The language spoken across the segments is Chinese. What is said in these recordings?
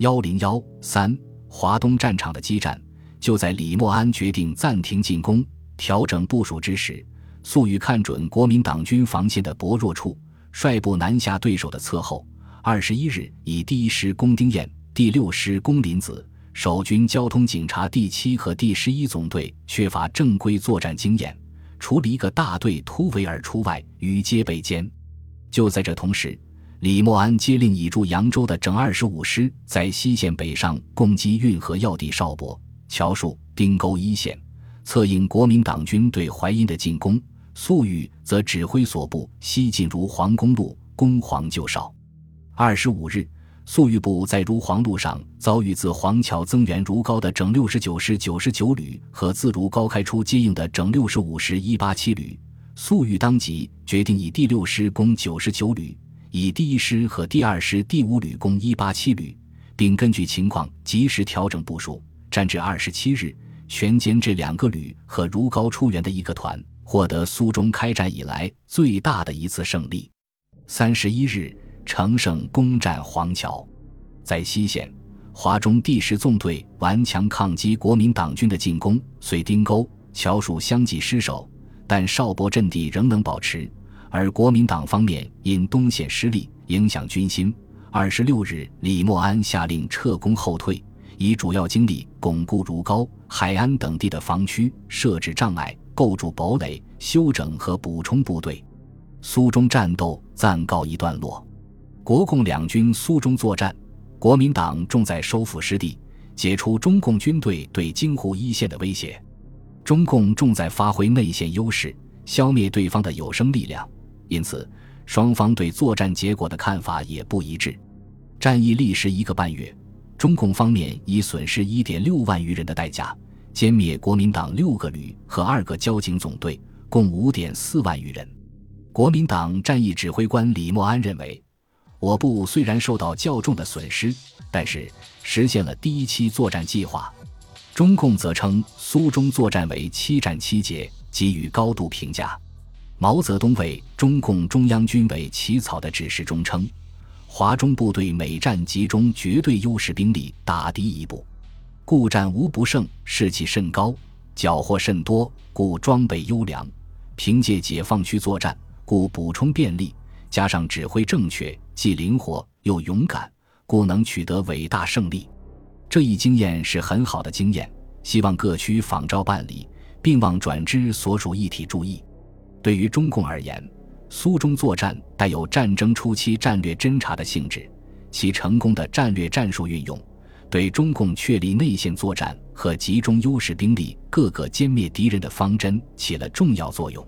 幺零幺三华东战场的激战，就在李默安决定暂停进攻、调整部署之时，粟裕看准国民党军防线的薄弱处，率部南下对手的侧后。二十一日，以第一师攻丁堰，第六师攻林子。守军交通警察第七和第十一总队缺乏正规作战经验，除了一个大队突围而出外，余皆被歼。就在这同时，李默安接令已驻扬州的整二十五师在西线北上攻击运河要地邵伯、乔树、丁沟一线，策应国民党军对淮阴的进攻。粟裕则指挥所部西进如黄公路攻黄救邵。二十五日，粟裕部在如黄路上遭遇自黄桥增援如皋的整六十九师九十九旅和自如皋开出接应的整六十五师一八七旅。粟裕当即决定以第六师攻九十九旅，以第一师和第二师第五旅攻一八七旅，并根据情况及时调整部署。战至二十七日，全歼这两个旅和如皋出援的一个团，获得苏中开战以来最大的一次胜利。三十一日。乘胜攻占黄桥，在西线，华中第十纵队顽强抗击国民党军的进攻，遂丁沟、桥属相继失守，但邵伯阵地仍能保持。而国民党方面因东线失利，影响军心。二十六日，李默安下令撤攻后退，以主要精力巩固如皋、海安等地的防区，设置障碍，构筑堡垒，休整和补充部队。苏中战斗暂告一段落。国共两军苏中作战，国民党重在收复失地，解除中共军队对京沪一线的威胁；中共重在发挥内线优势，消灭对方的有生力量。因此，双方对作战结果的看法也不一致。战役历时一个半月，中共方面以损失一点六万余人的代价，歼灭国民党六个旅和二个交警总队，共五点四万余人。国民党战役指挥官李默安认为。我部虽然受到较重的损失，但是实现了第一期作战计划。中共则称苏中作战为七战七捷，给予高度评价。毛泽东为中共中央军委起草的指示中称，华中部队每战集中绝对优势兵力打敌一部，故战无不胜，士气甚高，缴获甚多，故装备优良。凭借解放区作战，故补充便利。加上指挥正确，既灵活又勇敢，故能取得伟大胜利。这一经验是很好的经验，希望各区仿照办理，并望转之所属一体注意。对于中共而言，苏中作战带有战争初期战略侦察的性质，其成功的战略战术运用，对中共确立内线作战和集中优势兵力各个歼灭敌人的方针起了重要作用。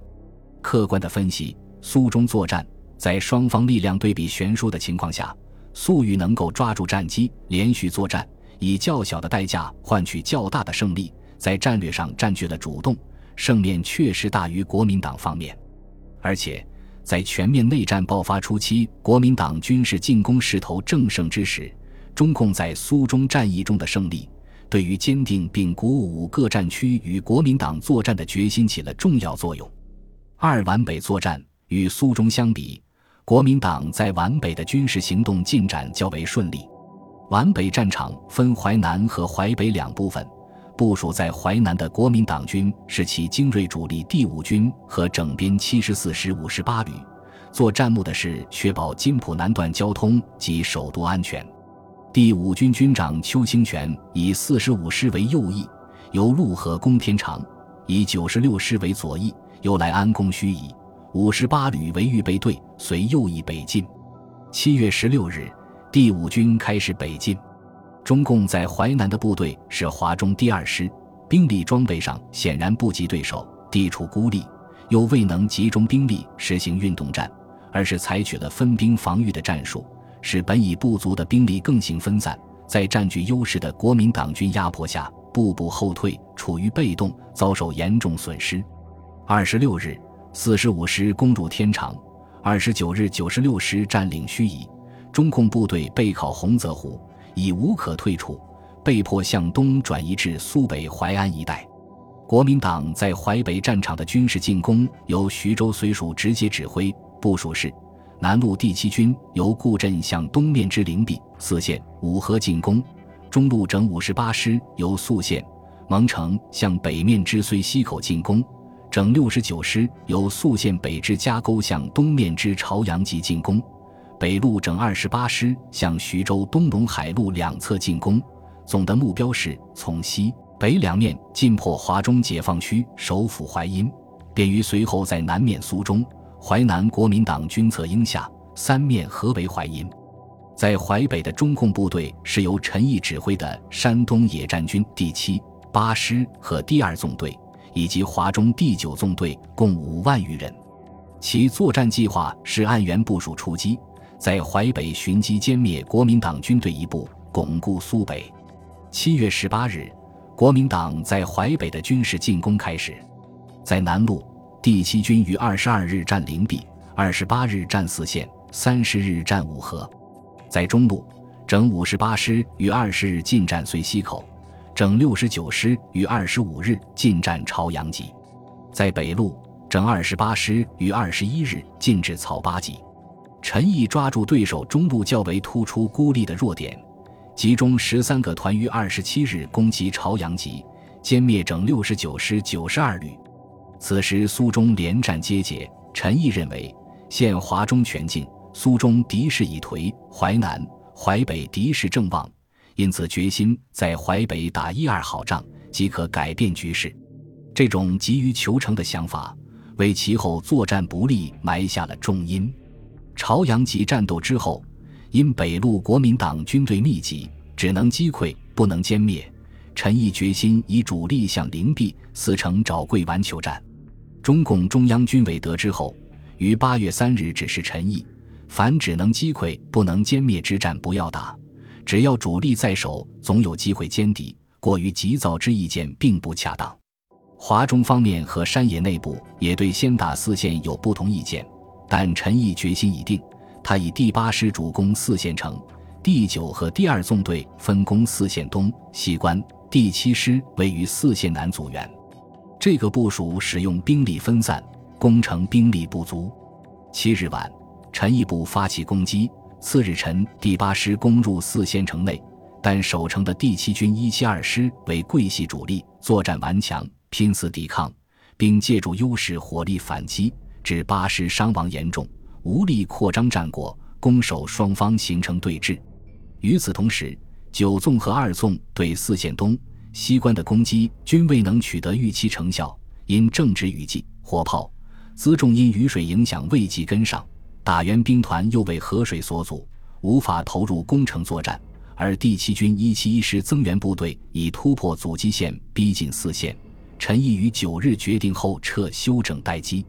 客观的分析，苏中作战。在双方力量对比悬殊的情况下，粟裕能够抓住战机，连续作战，以较小的代价换取较大的胜利，在战略上占据了主动，胜面确实大于国民党方面。而且，在全面内战爆发初期，国民党军事进攻势头正盛之时，中共在苏中战役中的胜利，对于坚定并鼓舞各战区与国民党作战的决心起了重要作用。二皖北作战与苏中相比。国民党在皖北的军事行动进展较为顺利。皖北战场分淮南和淮北两部分，部署在淮南的国民党军是其精锐主力第五军和整编七十四师五十八旅，作战目的是确保津浦南段交通及首都安全。第五军军长邱清泉以四十五师为右翼，由陆河攻天长；以九十六师为左翼，由来安攻盱眙。五十八旅为预备队，随右翼北进。七月十六日，第五军开始北进。中共在淮南的部队是华中第二师，兵力装备上显然不及对手，地处孤立，又未能集中兵力实行运动战，而是采取了分兵防御的战术，使本已不足的兵力更行分散，在占据优势的国民党军压迫下，步步后退，处于被动，遭受严重损失。二十六日。四十五师攻入天长，二十九日九十六师占领盱眙，中共部队背靠洪泽湖，已无可退处，被迫向东转移至苏北淮安一带。国民党在淮北战场的军事进攻由徐州绥署直接指挥，部署是：南路第七军由固镇向东面之灵璧、泗县、五河进攻；中路整五十八师由宿县、蒙城向北面之睢溪口进攻；整六十九师由宿县北至夹沟向东面之朝阳集进攻；北路整二十八师向徐州东陇海路两侧进攻。总的目标是从西北两面进破华中解放区首府淮阴，便于随后在南面苏中。淮南国民党军策应下，三面合围淮阴。在淮北的中共部队是由陈毅指挥的山东野战军第七、八师和第二纵队，以及华中第九纵队，共五万余人。其作战计划是按原部署出击，在淮北寻机歼灭国民党军队一部，巩固苏北。七月十八日，国民党在淮北的军事进攻开始，在南路。第七军于二十二日占灵璧，二十八日占泗县，三十日占五河。在中路，整五十八师于二十日进占遂溪口，整六十九师于二十五日进占朝阳集。在北路，整二十八师于二十一日进至草八集。陈毅抓住对手中路较为突出孤立的弱点，集中十三个团于二十七日攻击朝阳集，歼灭整六十九师九十二旅。此时苏中连战皆捷，陈毅认为现华中全境，苏中敌势已颓，淮南、淮北敌势正旺，因此决心在淮北打一二好仗，即可改变局势。这种急于求成的想法，为其后作战不利埋下了重因。朝阳集战斗之后，因北路国民党军队密集，只能击溃，不能歼灭。陈毅决心以主力向灵璧、泗城找桂丸求战。中共中央军委得知后，于八月三日指示陈毅：凡只能击溃不能歼灭之战，不要打；只要主力在手，总有机会歼敌。过于急躁之意见并不恰当。华中方面和山野内部也对先打四县有不同意见，但陈毅决心已定。他以第八师主攻四县城，第九和第二纵队分攻四县东西关，第七师位于四县南阻援。这个部署使用兵力分散，攻城兵力不足。七日晚，陈毅部发起攻击。次日晨，第八师攻入四县城内，但守城的第七军一七二师为桂系主力，作战顽强，拼死抵抗，并借助优势火力反击，致八师伤亡严重，无力扩张战果，攻守双方形成对峙。与此同时，九纵和二纵对四县东。西关的攻击均未能取得预期成效，因正值雨季，火炮辎重因雨水影响未及跟上，打援兵团又为河水所阻，无法投入攻城作战。而第七军一七一师增援部队已突破阻击线，逼近四线。陈毅于九日决定后撤，休整待机。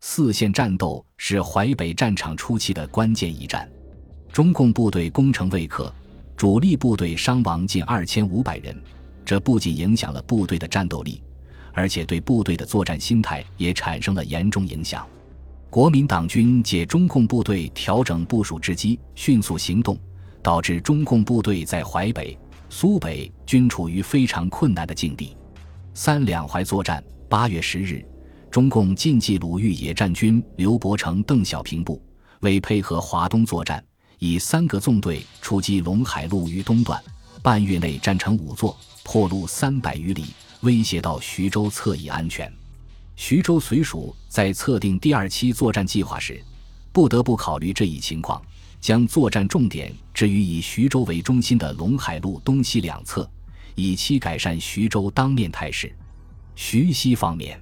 四线战斗是淮北战场初期的关键一战，中共部队攻城未克，主力部队伤亡近二千五百人。这不仅影响了部队的战斗力，而且对部队的作战心态也产生了严重影响。国民党军借中共部队调整部署之机，迅速行动，导致中共部队在淮北、苏北均处于非常困难的境地。三两淮作战，八月十日，中共晋冀鲁豫野战军刘伯承、邓小平部为配合华东作战，以三个纵队出击陇海路豫东段，半月内战成五座。破路三百余里，威胁到徐州侧翼安全。徐州绥署在测定第二期作战计划时，不得不考虑这一情况，将作战重点置于以徐州为中心的陇海路东西两侧，以期改善徐州当面态势。徐西方面，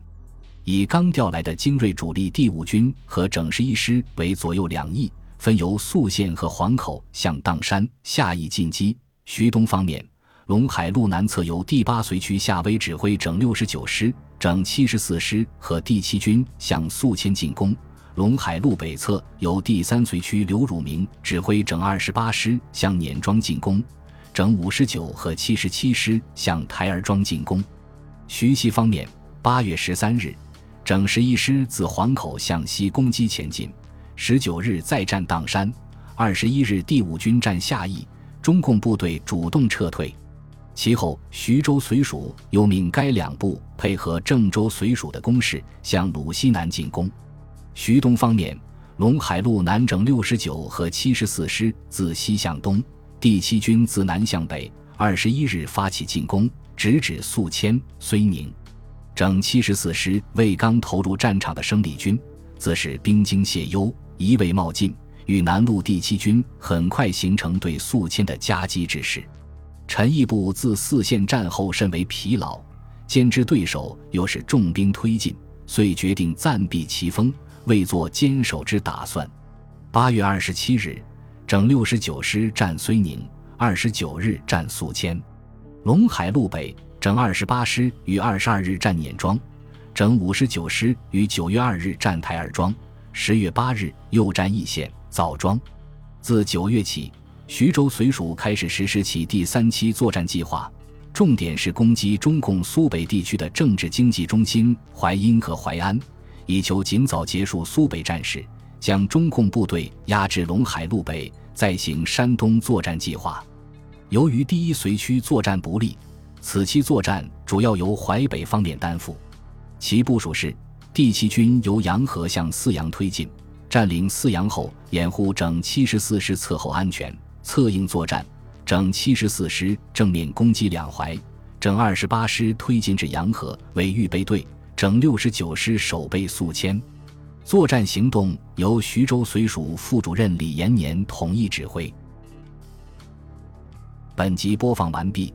以刚调来的精锐主力第五军和整十一师为左右两翼，分由宿县和黄口向砀山下邑进击。徐东方面。陇海路南侧由第八随区夏威指挥整六十九师、整七十四师和第七军向宿迁进攻；陇海路北侧由第三随区刘汝明指挥整二十八师向碾庄进攻，整五十九和七十七师向台儿庄进攻。徐西方面，八月十三日，整十一师自黄口向西攻击前进；十九日再战砀山；二十一日第五军占下邑，中共部队主动撤退。其后，徐州绥署又命该两部配合郑州绥署的攻势，向鲁西南进攻。徐东方面，陇海路南整六十九和七十四师自西向东，第七军自南向北。二十一日发起进攻，直指宿迁、睢宁。整七十四师为刚投入战场的生力军，自是兵精械优，一味冒进，与南路第七军很快形成对宿迁的夹击之势。陈毅部自四线战后甚为疲劳，兼之对手又是重兵推进，遂决定暂避其锋，未作坚守之打算。八月二十七日，整六十九师战睢宁。二十九日战宿迁，陇海路北整二十八师于二十二日占碾庄，整五十九师于九月二日占台儿庄，十月八日又占义县枣庄。自九月起，徐州绥署开始实施起第三期作战计划，重点是攻击中共苏北地区的政治经济中心淮阴和淮安，以求尽早结束苏北战事，将中共部队压制陇海路北。再行山东作战计划。由于第一绥区作战不利，此期作战主要由淮北方面担负。其部署是：第七军由洋河向泗阳推进，占领泗阳后，掩护整七十四师侧后安全，策应作战。整七十四师正面攻击两淮，整二十八师推进至洋河为预备队，整六十九师守备宿迁。作战行动由徐州绥署副主任李延年统一指挥。本集播放完毕，